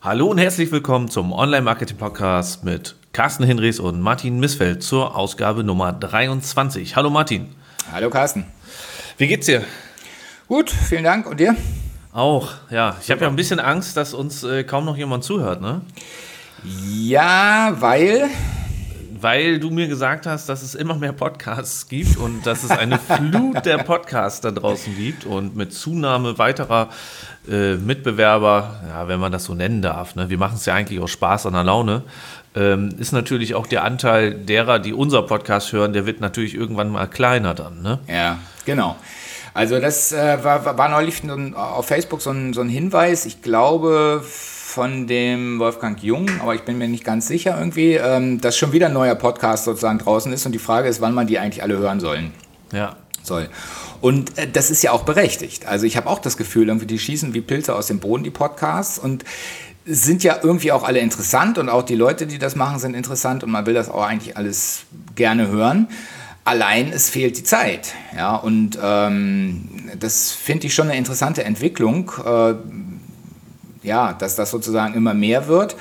Hallo und herzlich willkommen zum Online-Marketing-Podcast mit Carsten Hinrichs und Martin Missfeld zur Ausgabe Nummer 23. Hallo Martin. Hallo Carsten. Wie geht's dir? Gut, vielen Dank. Und dir? Auch, ja. Ich habe ja ein bisschen Angst, dass uns äh, kaum noch jemand zuhört, ne? Ja, weil weil du mir gesagt hast, dass es immer mehr Podcasts gibt und dass es eine Flut der Podcasts da draußen gibt und mit Zunahme weiterer äh, Mitbewerber, ja, wenn man das so nennen darf, ne, wir machen es ja eigentlich aus Spaß an der Laune, ähm, ist natürlich auch der Anteil derer, die unser Podcast hören, der wird natürlich irgendwann mal kleiner dann. Ne? Ja, genau. Also das äh, war, war neulich auf Facebook so ein, so ein Hinweis, ich glaube von dem Wolfgang Jung, aber ich bin mir nicht ganz sicher irgendwie, ähm, dass schon wieder ein neuer Podcast sozusagen draußen ist und die Frage ist, wann man die eigentlich alle hören sollen. Ja. Soll. Und äh, das ist ja auch berechtigt. Also ich habe auch das Gefühl, irgendwie die schießen wie Pilze aus dem Boden, die Podcasts und sind ja irgendwie auch alle interessant und auch die Leute, die das machen, sind interessant und man will das auch eigentlich alles gerne hören. Allein es fehlt die Zeit. Ja, und ähm, das finde ich schon eine interessante Entwicklung. Äh, ja, dass das sozusagen immer mehr wird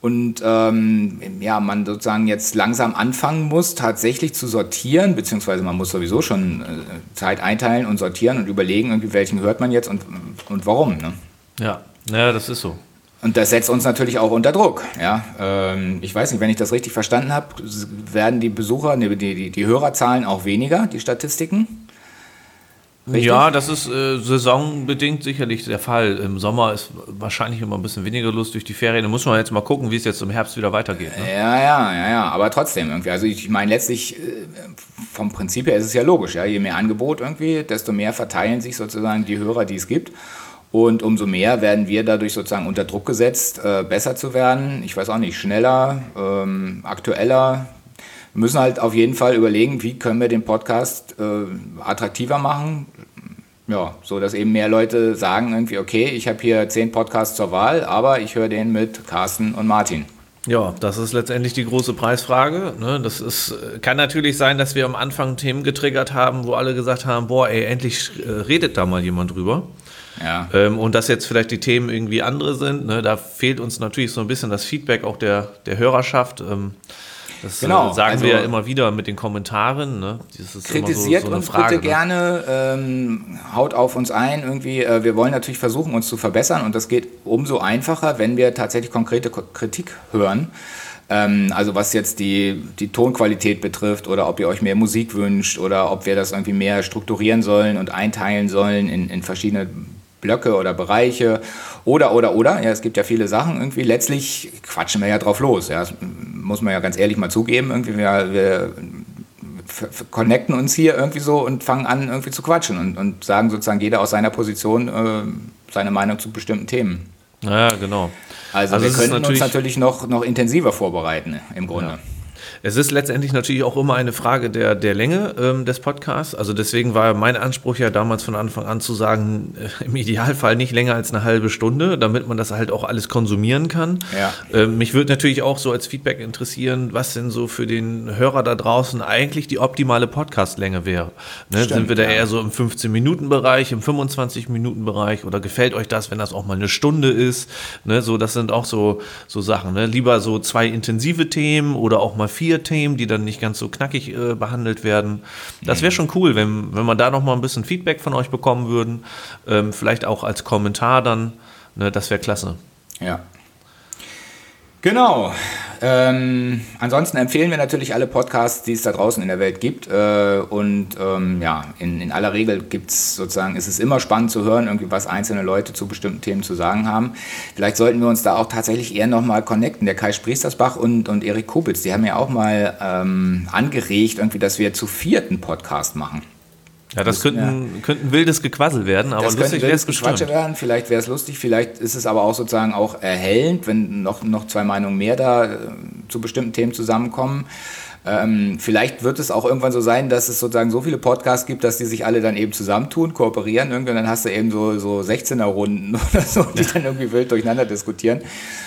und ähm, ja, man sozusagen jetzt langsam anfangen muss, tatsächlich zu sortieren, beziehungsweise man muss sowieso schon äh, Zeit einteilen und sortieren und überlegen, irgendwie welchen hört man jetzt und, und warum. Ne? Ja, ja, das ist so. Und das setzt uns natürlich auch unter Druck. Ja? Ähm, ich weiß nicht, wenn ich das richtig verstanden habe, werden die Besucher, die, die, die Hörerzahlen auch weniger, die Statistiken? Richtig? Ja, das ist äh, saisonbedingt sicherlich der Fall. Im Sommer ist wahrscheinlich immer ein bisschen weniger Lust durch die Ferien. Da muss man jetzt mal gucken, wie es jetzt im Herbst wieder weitergeht. Ne? Ja, ja, ja, ja, aber trotzdem irgendwie. Also ich meine, letztlich äh, vom Prinzip her ist es ja logisch. Ja? Je mehr Angebot irgendwie, desto mehr verteilen sich sozusagen die Hörer, die es gibt. Und umso mehr werden wir dadurch sozusagen unter Druck gesetzt, äh, besser zu werden. Ich weiß auch nicht, schneller, ähm, aktueller, wir müssen halt auf jeden Fall überlegen, wie können wir den Podcast äh, attraktiver machen. Ja, so dass eben mehr Leute sagen irgendwie, okay, ich habe hier zehn Podcasts zur Wahl, aber ich höre den mit Carsten und Martin. Ja, das ist letztendlich die große Preisfrage. Ne? Das ist, kann natürlich sein, dass wir am Anfang Themen getriggert haben, wo alle gesagt haben, boah, ey, endlich äh, redet da mal jemand drüber. Ja. Ähm, und dass jetzt vielleicht die Themen irgendwie andere sind. Ne? Da fehlt uns natürlich so ein bisschen das Feedback auch der, der Hörerschaft. Ähm, das genau, äh, sagen also, wir ja immer wieder mit den Kommentaren. Ne? kritisiert so, so uns Frage, bitte ne? gerne, ähm, haut auf uns ein. Irgendwie, äh, wir wollen natürlich versuchen, uns zu verbessern und das geht umso einfacher, wenn wir tatsächlich konkrete Kritik hören. Ähm, also was jetzt die, die Tonqualität betrifft oder ob ihr euch mehr Musik wünscht oder ob wir das irgendwie mehr strukturieren sollen und einteilen sollen in, in verschiedene Blöcke oder Bereiche oder, oder, oder. Ja, es gibt ja viele Sachen irgendwie. Letztlich quatschen wir ja drauf los. Ja, das muss man ja ganz ehrlich mal zugeben. Irgendwie wir, wir connecten uns hier irgendwie so und fangen an irgendwie zu quatschen und, und sagen sozusagen jeder aus seiner Position äh, seine Meinung zu bestimmten Themen. Ja, genau. Also, also wir können natürlich uns natürlich noch, noch intensiver vorbereiten im Grunde. Ja. Es ist letztendlich natürlich auch immer eine Frage der, der Länge ähm, des Podcasts. Also deswegen war mein Anspruch ja damals von Anfang an zu sagen, äh, im Idealfall nicht länger als eine halbe Stunde, damit man das halt auch alles konsumieren kann. Ja. Ähm, mich würde natürlich auch so als Feedback interessieren, was denn so für den Hörer da draußen eigentlich die optimale Podcastlänge wäre. Ne? Stimmt, Sind wir da ja. eher so im 15-Minuten-Bereich, im 25-Minuten-Bereich oder gefällt euch das, wenn das auch mal eine Stunde ist? Ne? So, das sind auch so, so Sachen. Ne? Lieber so zwei intensive Themen oder auch mal vier Themen, die dann nicht ganz so knackig äh, behandelt werden. Das wäre schon cool, wenn, wenn wir da noch mal ein bisschen Feedback von euch bekommen würden. Ähm, vielleicht auch als Kommentar dann. Ne, das wäre klasse. Ja. Genau. Ähm, ansonsten empfehlen wir natürlich alle Podcasts, die es da draußen in der Welt gibt. Äh, und ähm, ja, in, in aller Regel gibt es sozusagen, ist es immer spannend zu hören, irgendwie was einzelne Leute zu bestimmten Themen zu sagen haben. Vielleicht sollten wir uns da auch tatsächlich eher nochmal connecten. Der Kai Spriestersbach und, und Erik Kubitz, die haben ja auch mal ähm, angeregt, irgendwie, dass wir zu vierten Podcast machen. Ja, das, könnten, ja. könnten wildes Gequassel werden, aber das lustig wäre es bestimmt. werden, vielleicht wäre es lustig, vielleicht ist es aber auch sozusagen auch erhellend, wenn noch, noch zwei Meinungen mehr da äh, zu bestimmten Themen zusammenkommen. Ähm, vielleicht wird es auch irgendwann so sein, dass es sozusagen so viele Podcasts gibt, dass die sich alle dann eben zusammentun, kooperieren. Irgendwann dann hast du eben so, so 16er-Runden oder so, die dann irgendwie wild durcheinander diskutieren.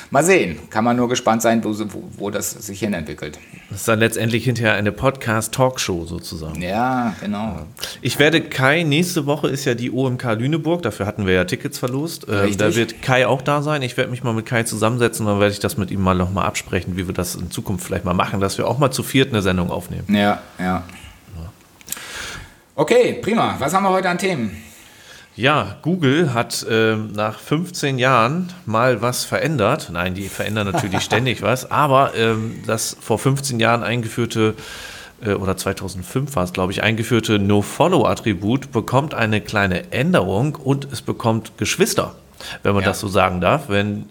Mal sehen. Kann man nur gespannt sein, wo, wo, wo das sich hin entwickelt. Das ist dann letztendlich hinterher eine Podcast-Talkshow sozusagen. Ja, genau. Ich werde Kai, nächste Woche ist ja die OMK Lüneburg, dafür hatten wir ja Tickets verlost. Ähm, da wird Kai auch da sein. Ich werde mich mal mit Kai zusammensetzen, dann werde ich das mit ihm mal nochmal absprechen, wie wir das in Zukunft vielleicht mal machen, dass wir auch mal zu viert eine Sendung aufnehmen. Ja, ja. Okay, prima. Was haben wir heute an Themen? Ja, Google hat äh, nach 15 Jahren mal was verändert. Nein, die verändern natürlich ständig was, aber ähm, das vor 15 Jahren eingeführte äh, oder 2005 war es, glaube ich, eingeführte No-Follow-Attribut bekommt eine kleine Änderung und es bekommt Geschwister, wenn man ja. das so sagen darf. Wenn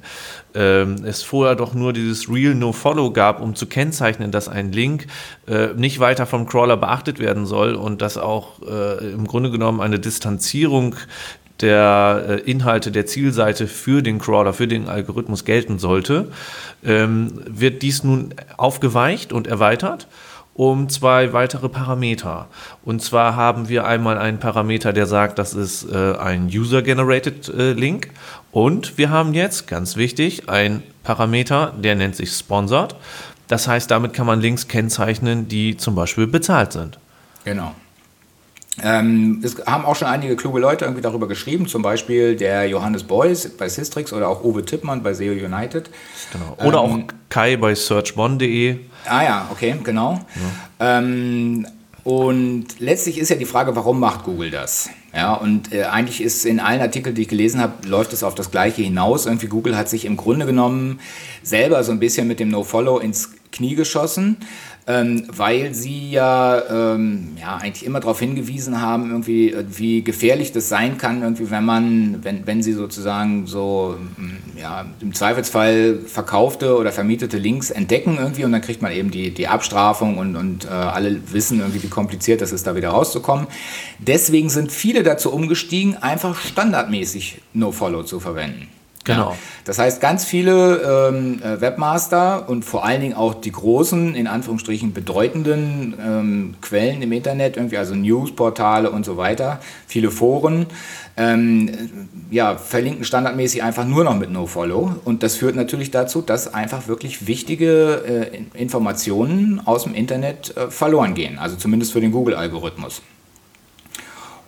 ähm, es vorher doch nur dieses Real No-Follow gab, um zu kennzeichnen, dass ein Link äh, nicht weiter vom Crawler beachtet werden soll und dass auch äh, im Grunde genommen eine Distanzierung der äh, Inhalte der Zielseite für den Crawler, für den Algorithmus gelten sollte, ähm, wird dies nun aufgeweicht und erweitert um zwei weitere Parameter. Und zwar haben wir einmal einen Parameter, der sagt, das ist äh, ein User-Generated äh, Link. Und wir haben jetzt, ganz wichtig, einen Parameter, der nennt sich Sponsored. Das heißt, damit kann man Links kennzeichnen, die zum Beispiel bezahlt sind. Genau. Ähm, es haben auch schon einige kluge Leute irgendwie darüber geschrieben, zum Beispiel der Johannes Beuys bei Systrix oder auch Uwe Tippmann bei SEO United. Genau. Oder ähm, auch Kai bei searchbon.de. Ah ja, okay, genau. Ja. Ähm, und letztlich ist ja die Frage, warum macht Google das? Ja, und äh, eigentlich ist in allen Artikeln, die ich gelesen habe, läuft es auf das Gleiche hinaus. Irgendwie Google hat sich im Grunde genommen selber so ein bisschen mit dem No-Follow ins Knie geschossen ähm, weil sie ja, ähm, ja eigentlich immer darauf hingewiesen haben, irgendwie, äh, wie gefährlich das sein kann, irgendwie, wenn man, wenn, wenn sie sozusagen so mm, ja, im Zweifelsfall verkaufte oder vermietete Links entdecken irgendwie und dann kriegt man eben die, die Abstrafung und, und äh, alle wissen irgendwie, wie kompliziert das ist, da wieder rauszukommen. Deswegen sind viele dazu umgestiegen, einfach standardmäßig No-Follow zu verwenden. Genau. Ja. Das heißt, ganz viele ähm, äh, Webmaster und vor allen Dingen auch die großen, in Anführungsstrichen bedeutenden ähm, Quellen im Internet, irgendwie also Newsportale und so weiter, viele Foren, ähm, ja, verlinken standardmäßig einfach nur noch mit NoFollow. Und das führt natürlich dazu, dass einfach wirklich wichtige äh, Informationen aus dem Internet äh, verloren gehen. Also zumindest für den Google-Algorithmus.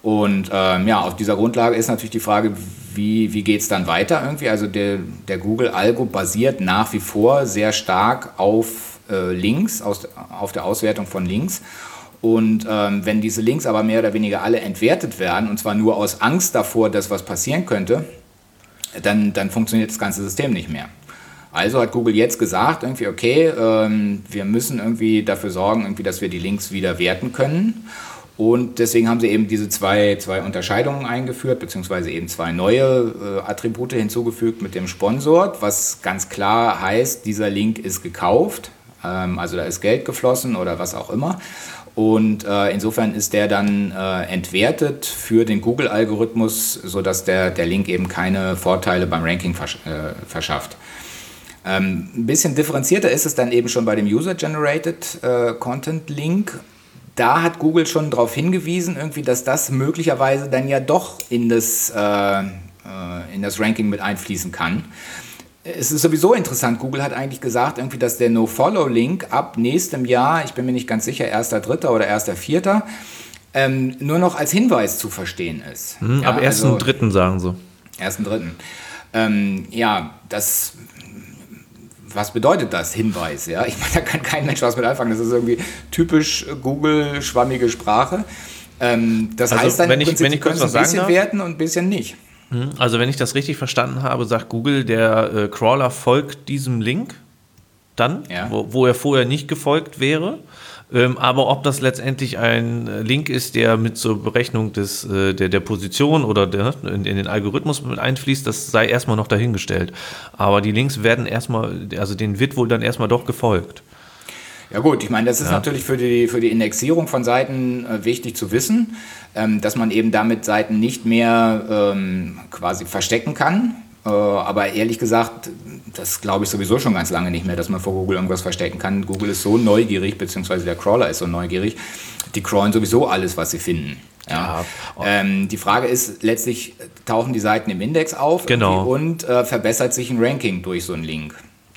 Und ähm, ja, auf dieser Grundlage ist natürlich die Frage, wie, wie geht es dann weiter irgendwie? Also der, der Google-Algo basiert nach wie vor sehr stark auf äh, Links, aus, auf der Auswertung von Links. Und ähm, wenn diese Links aber mehr oder weniger alle entwertet werden, und zwar nur aus Angst davor, dass was passieren könnte, dann, dann funktioniert das ganze System nicht mehr. Also hat Google jetzt gesagt, irgendwie, okay, ähm, wir müssen irgendwie dafür sorgen, irgendwie, dass wir die Links wieder werten können. Und deswegen haben sie eben diese zwei, zwei Unterscheidungen eingeführt, beziehungsweise eben zwei neue äh, Attribute hinzugefügt mit dem Sponsor, was ganz klar heißt, dieser Link ist gekauft, ähm, also da ist Geld geflossen oder was auch immer. Und äh, insofern ist der dann äh, entwertet für den Google-Algorithmus, sodass der, der Link eben keine Vorteile beim Ranking versch äh, verschafft. Ähm, ein bisschen differenzierter ist es dann eben schon bei dem User-Generated äh, Content Link da hat Google schon darauf hingewiesen, irgendwie, dass das möglicherweise dann ja doch in das, äh, äh, in das Ranking mit einfließen kann. Es ist sowieso interessant, Google hat eigentlich gesagt, irgendwie, dass der No-Follow-Link ab nächstem Jahr, ich bin mir nicht ganz sicher, 1.3. oder 1.4., ähm, nur noch als Hinweis zu verstehen ist. Hm, ja, ab 1.3. Also, sagen sie. 1.3. Ähm, ja, das was bedeutet das, Hinweis? Ja? Ich meine, da kann kein Mensch was mit anfangen. Das ist irgendwie typisch Google-schwammige Sprache. Ähm, das also, heißt dann, wenn ich, wenn ich kurz was ein bisschen werten und ein bisschen nicht. Mhm. Also wenn ich das richtig verstanden habe, sagt Google, der äh, Crawler folgt diesem Link dann, ja. wo, wo er vorher nicht gefolgt wäre. Ähm, aber ob das letztendlich ein äh, Link ist, der mit zur Berechnung des, äh, der, der Position oder der, in, in, den Algorithmus mit einfließt, das sei erstmal noch dahingestellt. Aber die Links werden erstmal, also denen wird wohl dann erstmal doch gefolgt. Ja gut, ich meine, das ist ja. natürlich für die, für die Indexierung von Seiten äh, wichtig zu wissen, ähm, dass man eben damit Seiten nicht mehr ähm, quasi verstecken kann. Äh, aber ehrlich gesagt, das glaube ich sowieso schon ganz lange nicht mehr, dass man vor Google irgendwas verstecken kann. Google ist so neugierig, beziehungsweise der Crawler ist so neugierig. Die crawlen sowieso alles, was sie finden. Ja. ja. Ähm, die Frage ist letztlich, tauchen die Seiten im Index auf genau. und äh, verbessert sich ein Ranking durch so einen Link.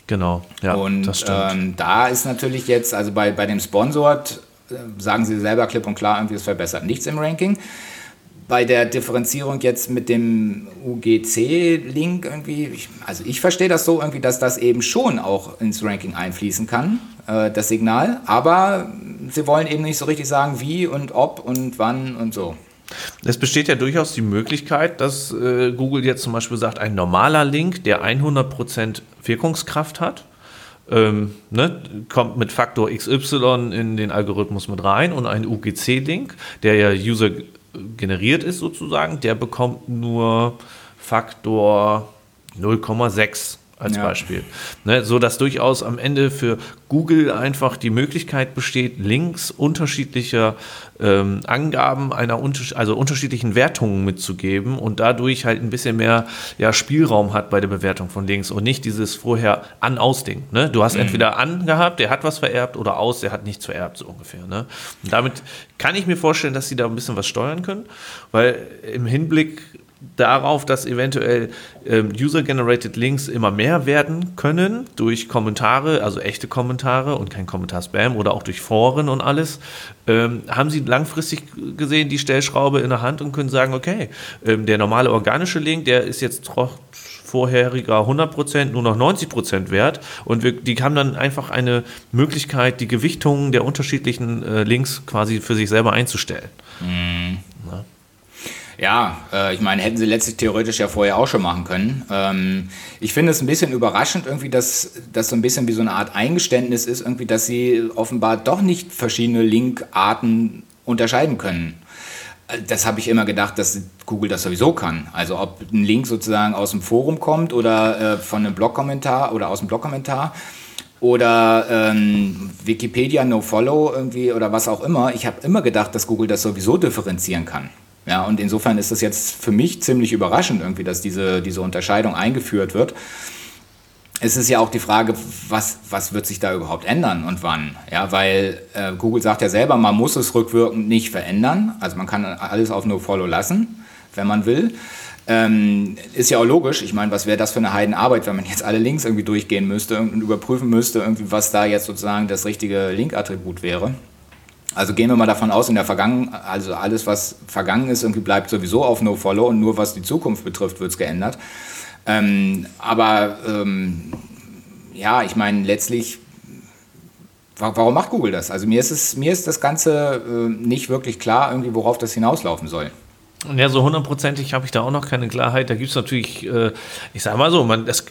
Genau, ja, und das stimmt. Ähm, da ist natürlich jetzt, also bei, bei dem Sponsored, äh, sagen sie selber klipp und klar, irgendwie es verbessert nichts im Ranking bei der Differenzierung jetzt mit dem UGC-Link irgendwie, ich, also ich verstehe das so irgendwie, dass das eben schon auch ins Ranking einfließen kann, äh, das Signal, aber sie wollen eben nicht so richtig sagen, wie und ob und wann und so. Es besteht ja durchaus die Möglichkeit, dass äh, Google jetzt zum Beispiel sagt, ein normaler Link, der 100% Wirkungskraft hat, ähm, ne, kommt mit Faktor XY in den Algorithmus mit rein und ein UGC-Link, der ja User generiert ist sozusagen, der bekommt nur Faktor 0,6 als ja. Beispiel. Ne, so dass durchaus am Ende für Google einfach die Möglichkeit besteht, Links unterschiedlicher ähm, Angaben einer also unterschiedlichen Wertungen mitzugeben und dadurch halt ein bisschen mehr ja, Spielraum hat bei der Bewertung von Links und nicht dieses vorher an-aus-Ding. Ne? Du hast mhm. entweder an gehabt, der hat was vererbt oder aus, der hat nichts vererbt, so ungefähr. Ne? Und damit kann ich mir vorstellen, dass sie da ein bisschen was steuern können, weil im Hinblick darauf, dass eventuell ähm, User-Generated Links immer mehr werden können durch Kommentare, also echte Kommentare und kein Kommentar-Spam oder auch durch Foren und alles, ähm, haben sie langfristig gesehen die Stellschraube in der Hand und können sagen, okay, ähm, der normale organische Link, der ist jetzt trotz vorheriger 100% nur noch 90% wert und wir, die haben dann einfach eine Möglichkeit, die Gewichtungen der unterschiedlichen äh, Links quasi für sich selber einzustellen. Mhm. Ja, äh, ich meine, hätten sie letztlich theoretisch ja vorher auch schon machen können. Ähm, ich finde es ein bisschen überraschend irgendwie, dass das so ein bisschen wie so eine Art Eingeständnis ist, irgendwie, dass sie offenbar doch nicht verschiedene Linkarten unterscheiden können. Äh, das habe ich immer gedacht, dass Google das sowieso kann. Also ob ein Link sozusagen aus dem Forum kommt oder äh, von einem Blogkommentar oder aus dem Blogkommentar oder ähm, Wikipedia No Follow irgendwie oder was auch immer. Ich habe immer gedacht, dass Google das sowieso differenzieren kann. Ja, und insofern ist es jetzt für mich ziemlich überraschend irgendwie, dass diese, diese Unterscheidung eingeführt wird. Es ist ja auch die Frage, was, was wird sich da überhaupt ändern und wann? Ja, weil äh, Google sagt ja selber, man muss es rückwirkend nicht verändern. Also man kann alles auf No-Follow lassen, wenn man will. Ähm, ist ja auch logisch. Ich meine, was wäre das für eine Heidenarbeit, wenn man jetzt alle Links irgendwie durchgehen müsste und überprüfen müsste, irgendwie, was da jetzt sozusagen das richtige Link-Attribut wäre. Also gehen wir mal davon aus, in der Vergangenheit, also alles, was vergangen ist, irgendwie bleibt sowieso auf No-Follow und nur was die Zukunft betrifft, wird es geändert. Ähm, aber ähm, ja, ich meine, letztlich, warum macht Google das? Also mir ist, es, mir ist das Ganze äh, nicht wirklich klar, irgendwie, worauf das hinauslaufen soll. Ja, so hundertprozentig habe ich da auch noch keine Klarheit. Da gibt es natürlich, äh, ich sage mal so, man, das,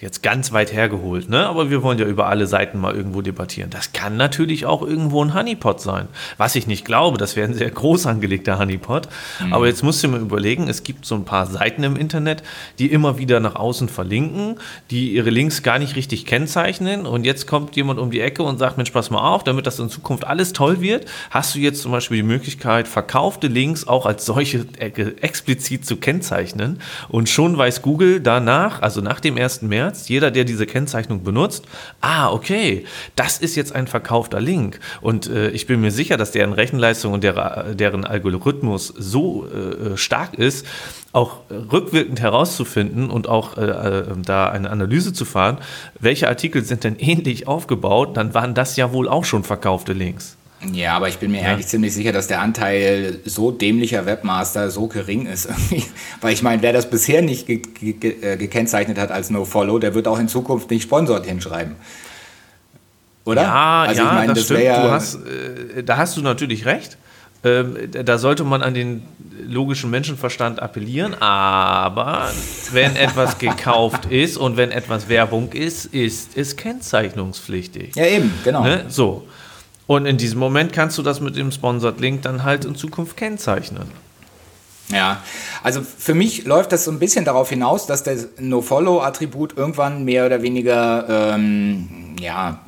jetzt ganz weit hergeholt, ne? aber wir wollen ja über alle Seiten mal irgendwo debattieren. Das kann natürlich auch irgendwo ein Honeypot sein. Was ich nicht glaube, das wäre ein sehr groß angelegter Honeypot. Mhm. Aber jetzt musst du mir überlegen, es gibt so ein paar Seiten im Internet, die immer wieder nach außen verlinken, die ihre Links gar nicht richtig kennzeichnen. Und jetzt kommt jemand um die Ecke und sagt, Mensch, pass mal auf, damit das in Zukunft alles toll wird, hast du jetzt zum Beispiel die Möglichkeit, verkaufte Links auch als solche explizit zu kennzeichnen. Und schon weiß Google danach, also nach dem 1. März, März, jeder, der diese Kennzeichnung benutzt, ah, okay, das ist jetzt ein verkaufter Link. Und äh, ich bin mir sicher, dass deren Rechenleistung und der, deren Algorithmus so äh, stark ist, auch rückwirkend herauszufinden und auch äh, äh, da eine Analyse zu fahren, welche Artikel sind denn ähnlich aufgebaut, dann waren das ja wohl auch schon verkaufte Links. Ja, aber ich bin mir ja. eigentlich ziemlich sicher, dass der Anteil so dämlicher Webmaster so gering ist. Weil ich meine, wer das bisher nicht ge ge äh, gekennzeichnet hat als No-Follow, der wird auch in Zukunft nicht Sponsored hinschreiben. Oder? Ja, also ja, ich meine, das, das stimmt. Ja hast, äh, da hast du natürlich recht. Ähm, da sollte man an den logischen Menschenverstand appellieren, aber wenn etwas gekauft ist und wenn etwas Werbung ist, ist es kennzeichnungspflichtig. Ja, eben, genau. Ne? So. Und in diesem Moment kannst du das mit dem Sponsored Link dann halt in Zukunft kennzeichnen. Ja, also für mich läuft das so ein bisschen darauf hinaus, dass der No-Follow-Attribut irgendwann mehr oder weniger, ähm, ja,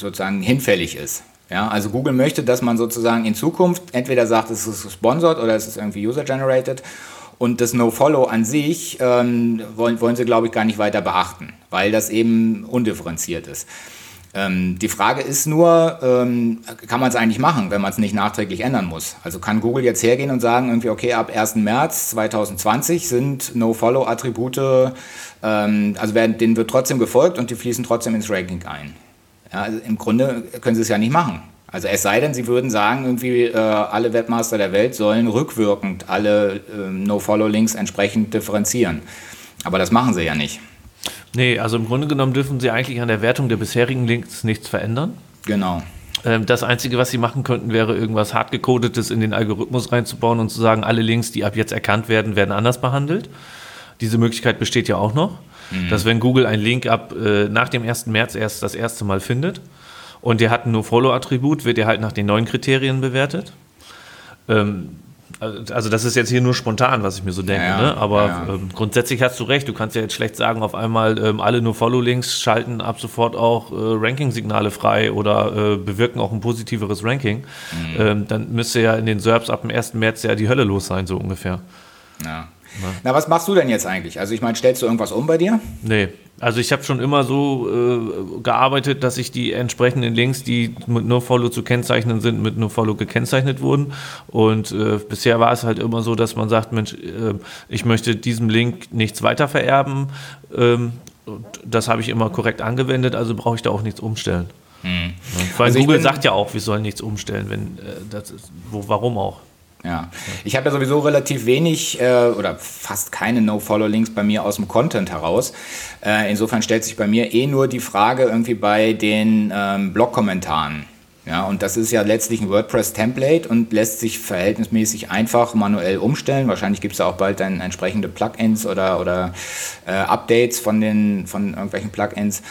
sozusagen hinfällig ist. Ja, also Google möchte, dass man sozusagen in Zukunft entweder sagt, es ist sponsored oder es ist irgendwie user-generated Und das No-Follow an sich ähm, wollen, wollen sie, glaube ich, gar nicht weiter beachten, weil das eben undifferenziert ist. Ähm, die Frage ist nur, ähm, kann man es eigentlich machen, wenn man es nicht nachträglich ändern muss? Also kann Google jetzt hergehen und sagen, irgendwie, okay, ab 1. März 2020 sind No-Follow-Attribute, ähm, also werden, denen wird trotzdem gefolgt und die fließen trotzdem ins Ranking ein. Ja, also Im Grunde können sie es ja nicht machen. Also es sei denn, sie würden sagen, irgendwie äh, alle Webmaster der Welt sollen rückwirkend alle äh, No-Follow-Links entsprechend differenzieren. Aber das machen sie ja nicht. Nee, also im Grunde genommen dürfen sie eigentlich an der Wertung der bisherigen Links nichts verändern. Genau. Ähm, das Einzige, was sie machen könnten, wäre irgendwas hardgecodetes in den Algorithmus reinzubauen und zu sagen, alle Links, die ab jetzt erkannt werden, werden anders behandelt. Diese Möglichkeit besteht ja auch noch, mhm. dass wenn Google einen Link ab äh, nach dem 1. März erst das erste Mal findet und der hat ein No-Follow-Attribut, wird er halt nach den neuen Kriterien bewertet. Ähm, also das ist jetzt hier nur spontan, was ich mir so denke, ja, ne? aber ja. ähm, grundsätzlich hast du recht. Du kannst ja jetzt schlecht sagen, auf einmal ähm, alle nur Follow-Links schalten ab sofort auch äh, Ranking-Signale frei oder äh, bewirken auch ein positiveres Ranking. Mhm. Ähm, dann müsste ja in den SERPs ab dem 1. März ja die Hölle los sein, so ungefähr. Ja. Na, was machst du denn jetzt eigentlich? Also ich meine, stellst du irgendwas um bei dir? Nee, also ich habe schon immer so äh, gearbeitet, dass ich die entsprechenden Links, die mit NoFollow zu kennzeichnen sind, mit NoFollow gekennzeichnet wurden. Und äh, bisher war es halt immer so, dass man sagt, Mensch, äh, ich möchte diesem Link nichts weiter vererben. Ähm, das habe ich immer korrekt angewendet, also brauche ich da auch nichts umstellen. Hm. Weil also Google sagt ja auch, wir sollen nichts umstellen, wenn äh, das ist, wo, warum auch? Ja, ich habe ja sowieso relativ wenig äh, oder fast keine No-Follow-Links bei mir aus dem Content heraus. Äh, insofern stellt sich bei mir eh nur die Frage irgendwie bei den ähm, Blog-Kommentaren. Ja, und das ist ja letztlich ein WordPress-Template und lässt sich verhältnismäßig einfach manuell umstellen. Wahrscheinlich gibt es auch bald dann entsprechende Plugins oder, oder äh, Updates von, den, von irgendwelchen Plugins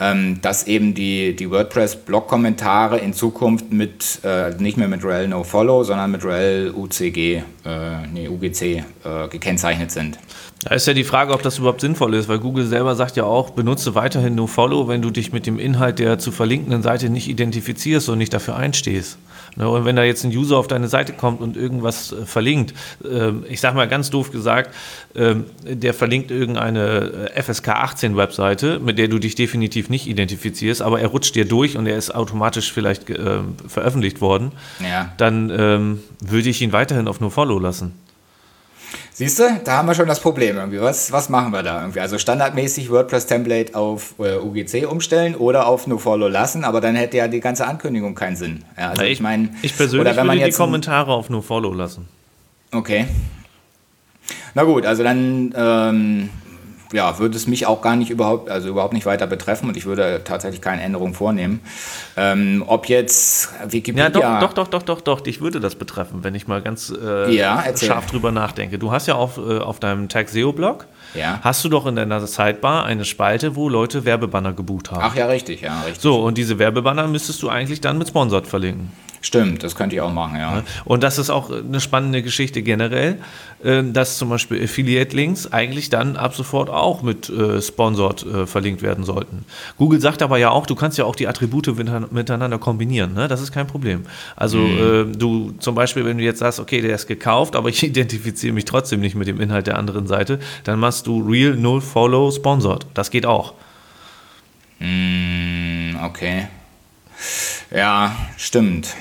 ähm, dass eben die, die WordPress-Blog-Kommentare in Zukunft mit, äh, nicht mehr mit rel nofollow, sondern mit rel UCG, äh, nee, UGC äh, gekennzeichnet sind. Da ist ja die Frage, ob das überhaupt sinnvoll ist, weil Google selber sagt ja auch, benutze weiterhin NoFollow, wenn du dich mit dem Inhalt der zu verlinkenden Seite nicht identifizierst und nicht dafür einstehst. Ne, und wenn da jetzt ein User auf deine Seite kommt und irgendwas äh, verlinkt, ähm, ich sage mal ganz doof gesagt, ähm, der verlinkt irgendeine äh, FSK 18 Webseite, mit der du dich definitiv nicht identifizierst, aber er rutscht dir durch und er ist automatisch vielleicht ähm, veröffentlicht worden, ja. dann würde ich ihn weiterhin auf NoFollow lassen. Siehst du, da haben wir schon das Problem irgendwie. Was, was machen wir da irgendwie? Also standardmäßig WordPress-Template auf äh, UGC umstellen oder auf NoFollow lassen, aber dann hätte ja die ganze Ankündigung keinen Sinn. Ja, also ich, ich meine, ich persönlich oder wenn man würde die Kommentare auf NoFollow lassen. Okay. Na gut, also dann ähm, ja, würde es mich auch gar nicht überhaupt, also überhaupt nicht weiter betreffen und ich würde tatsächlich keine Änderungen vornehmen. Ähm, ob jetzt Wikipedia. Ja, doch, doch, doch, doch, doch, dich würde das betreffen, wenn ich mal ganz äh, ja, scharf drüber nachdenke. Du hast ja auf, äh, auf deinem Tag SEO-Blog, ja. hast du doch in deiner Sidebar eine Spalte, wo Leute Werbebanner gebucht haben. Ach ja, richtig, ja, richtig. So, und diese Werbebanner müsstest du eigentlich dann mit Sponsored verlinken. Stimmt, das könnte ich auch machen, ja. Und das ist auch eine spannende Geschichte generell, äh, dass zum Beispiel Affiliate-Links eigentlich dann ab sofort auch mit äh, Sponsored äh, verlinkt werden sollten. Google sagt aber ja auch, du kannst ja auch die Attribute miteinander kombinieren, ne? das ist kein Problem. Also mhm. du zum Beispiel, wenn du jetzt sagst, okay, der ist gekauft, aber ich identifiziere mich trotzdem nicht mit dem Inhalt der anderen Seite, dann machst du Real Null Follow Sponsored. Das geht auch. Mm, okay. Ja, stimmt.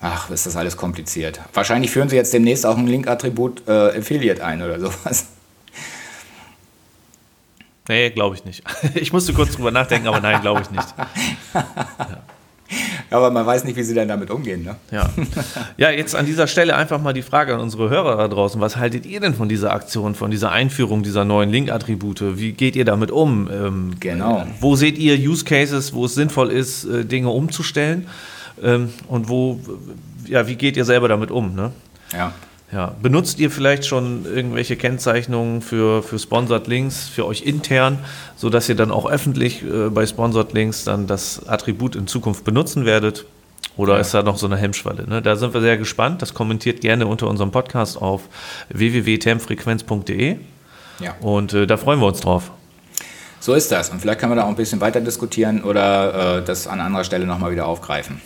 Ach, ist das alles kompliziert. Wahrscheinlich führen sie jetzt demnächst auch ein Link-Attribut äh, Affiliate ein oder sowas. Nee, glaube ich nicht. Ich musste kurz drüber nachdenken, aber nein, glaube ich nicht. Ja. Aber man weiß nicht, wie sie dann damit umgehen. Ne? Ja. ja, jetzt an dieser Stelle einfach mal die Frage an unsere Hörer da draußen. Was haltet ihr denn von dieser Aktion, von dieser Einführung dieser neuen Link-Attribute? Wie geht ihr damit um? Ähm, genau. Wo seht ihr Use Cases, wo es sinnvoll ist, äh, Dinge umzustellen? Ähm, und wo, ja, wie geht ihr selber damit um? Ne? Ja. Ja, benutzt ihr vielleicht schon irgendwelche Kennzeichnungen für, für Sponsored Links für euch intern, sodass ihr dann auch öffentlich äh, bei Sponsored Links dann das Attribut in Zukunft benutzen werdet? Oder ja. ist da noch so eine Hemmschwelle? Ne? Da sind wir sehr gespannt. Das kommentiert gerne unter unserem Podcast auf www.termfrequenz.de. Ja. Und äh, da freuen wir uns drauf. So ist das. Und vielleicht können wir da auch ein bisschen weiter diskutieren oder äh, das an anderer Stelle nochmal wieder aufgreifen.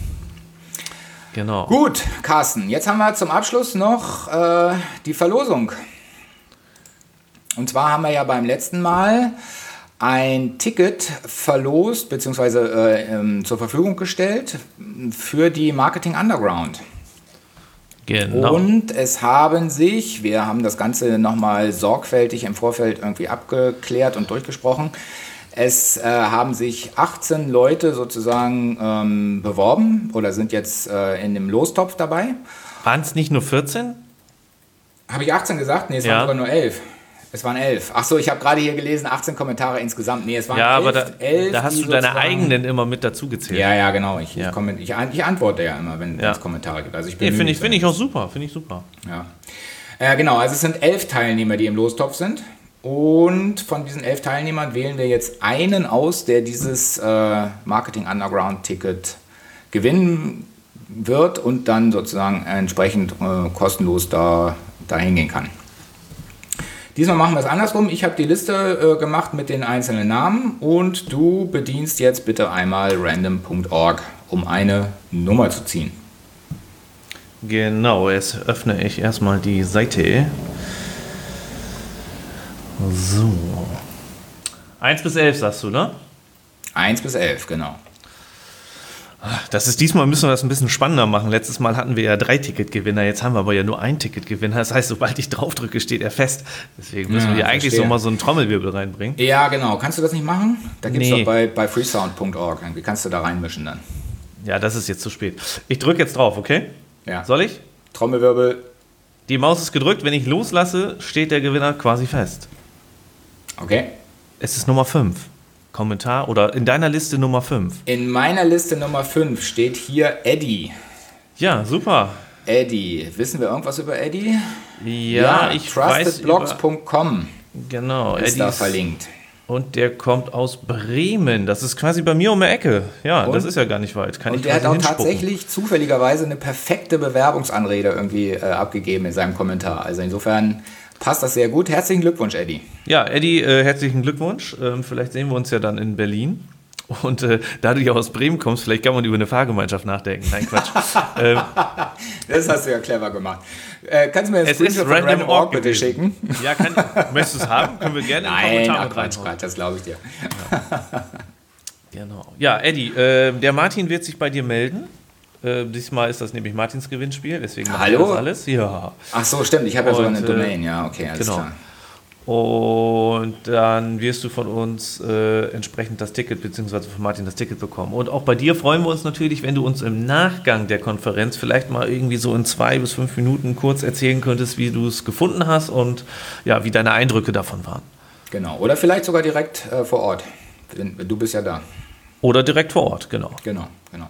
Genau. Gut, Carsten, jetzt haben wir zum Abschluss noch äh, die Verlosung. Und zwar haben wir ja beim letzten Mal ein Ticket verlost bzw. Äh, ähm, zur Verfügung gestellt für die Marketing Underground. Genau. Und es haben sich, wir haben das Ganze nochmal sorgfältig im Vorfeld irgendwie abgeklärt und durchgesprochen, es äh, haben sich 18 Leute sozusagen ähm, beworben oder sind jetzt äh, in dem Lostopf dabei. Waren es nicht nur 14? Habe ich 18 gesagt? Nee, es ja. waren sogar nur 11. Es waren 11. Achso, ich habe gerade hier gelesen, 18 Kommentare insgesamt. Nee, es waren ja, 11. aber da, 11, da hast du deine eigenen immer mit dazu gezählt. Ja, ja, genau. Ich, ja. Ich, ich, ich, antworte ja immer, wenn ja. es Kommentare gibt. Also ich nee, finde ich, find ich auch super. Finde ich super. Ja. Äh, genau, also es sind 11 Teilnehmer, die im Lostopf sind. Und von diesen elf Teilnehmern wählen wir jetzt einen aus, der dieses äh, Marketing Underground Ticket gewinnen wird und dann sozusagen entsprechend äh, kostenlos da dahin gehen kann. Diesmal machen wir es andersrum. Ich habe die Liste äh, gemacht mit den einzelnen Namen und du bedienst jetzt bitte einmal random.org, um eine Nummer zu ziehen. Genau, jetzt öffne ich erstmal die Seite. So. 1 bis 11 sagst du, ne? 1 bis 11, genau. Das ist diesmal müssen wir das ein bisschen spannender machen. Letztes Mal hatten wir ja drei Ticketgewinner, jetzt haben wir aber ja nur ein Ticketgewinner. Das heißt, sobald ich draufdrücke, steht er fest. Deswegen müssen ja, wir eigentlich so mal so einen Trommelwirbel reinbringen. Ja, genau. Kannst du das nicht machen? Da gibt es nee. doch bei, bei freesound.org. Wie kannst du da reinmischen dann? Ja, das ist jetzt zu spät. Ich drücke jetzt drauf, okay? Ja. Soll ich? Trommelwirbel. Die Maus ist gedrückt. Wenn ich loslasse, steht der Gewinner quasi fest. Okay. Es ist Nummer 5. Kommentar oder in deiner Liste Nummer 5? In meiner Liste Nummer 5 steht hier Eddie. Ja, super. Eddie. Wissen wir irgendwas über Eddie? Ja, ja ich trustedblogs.com. Genau, ist Eddie da verlinkt. Und der kommt aus Bremen. Das ist quasi bei mir um die Ecke. Ja, und? das ist ja gar nicht weit. Kann und der hat auch tatsächlich zufälligerweise eine perfekte Bewerbungsanrede irgendwie äh, abgegeben in seinem Kommentar. Also insofern passt das sehr gut. Herzlichen Glückwunsch, Eddie. Ja, Eddie, äh, herzlichen Glückwunsch. Ähm, vielleicht sehen wir uns ja dann in Berlin. Und äh, da du ja aus Bremen kommst, vielleicht kann man über eine Fahrgemeinschaft nachdenken. Nein, Quatsch. ähm, das hast du ja clever gemacht. Äh, kannst du mir das Screenshot von Random Org bitte schicken? Ja, kann, möchtest du es haben? Können wir gerne Nein, in Kommentar Quatsch, Quatsch, das glaube ich dir. Ja. genau. Ja, Eddie, äh, der Martin wird sich bei dir melden. Äh, diesmal ist das nämlich Martins Gewinnspiel, deswegen Hallo? das alles. Ja. Ach so, stimmt. Ich habe ja sogar eine äh, Domain. Ja, okay, alles genau. klar. Und dann wirst du von uns äh, entsprechend das Ticket, beziehungsweise von Martin das Ticket bekommen. Und auch bei dir freuen wir uns natürlich, wenn du uns im Nachgang der Konferenz vielleicht mal irgendwie so in zwei bis fünf Minuten kurz erzählen könntest, wie du es gefunden hast und ja, wie deine Eindrücke davon waren. Genau. Oder vielleicht sogar direkt äh, vor Ort. Du bist ja da. Oder direkt vor Ort, genau. Genau, genau.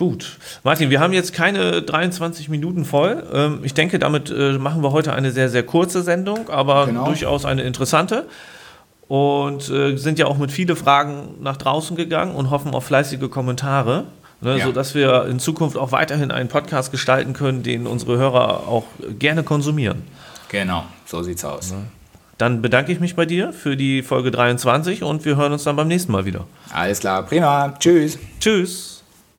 Gut. Martin, wir haben jetzt keine 23 Minuten voll. Ähm, ich denke, damit äh, machen wir heute eine sehr, sehr kurze Sendung, aber genau. durchaus eine interessante. Und äh, sind ja auch mit viele Fragen nach draußen gegangen und hoffen auf fleißige Kommentare, ne, ja. sodass wir in Zukunft auch weiterhin einen Podcast gestalten können, den unsere Hörer auch gerne konsumieren. Genau, so sieht's aus. Dann bedanke ich mich bei dir für die Folge 23 und wir hören uns dann beim nächsten Mal wieder. Alles klar, prima. Tschüss. Tschüss.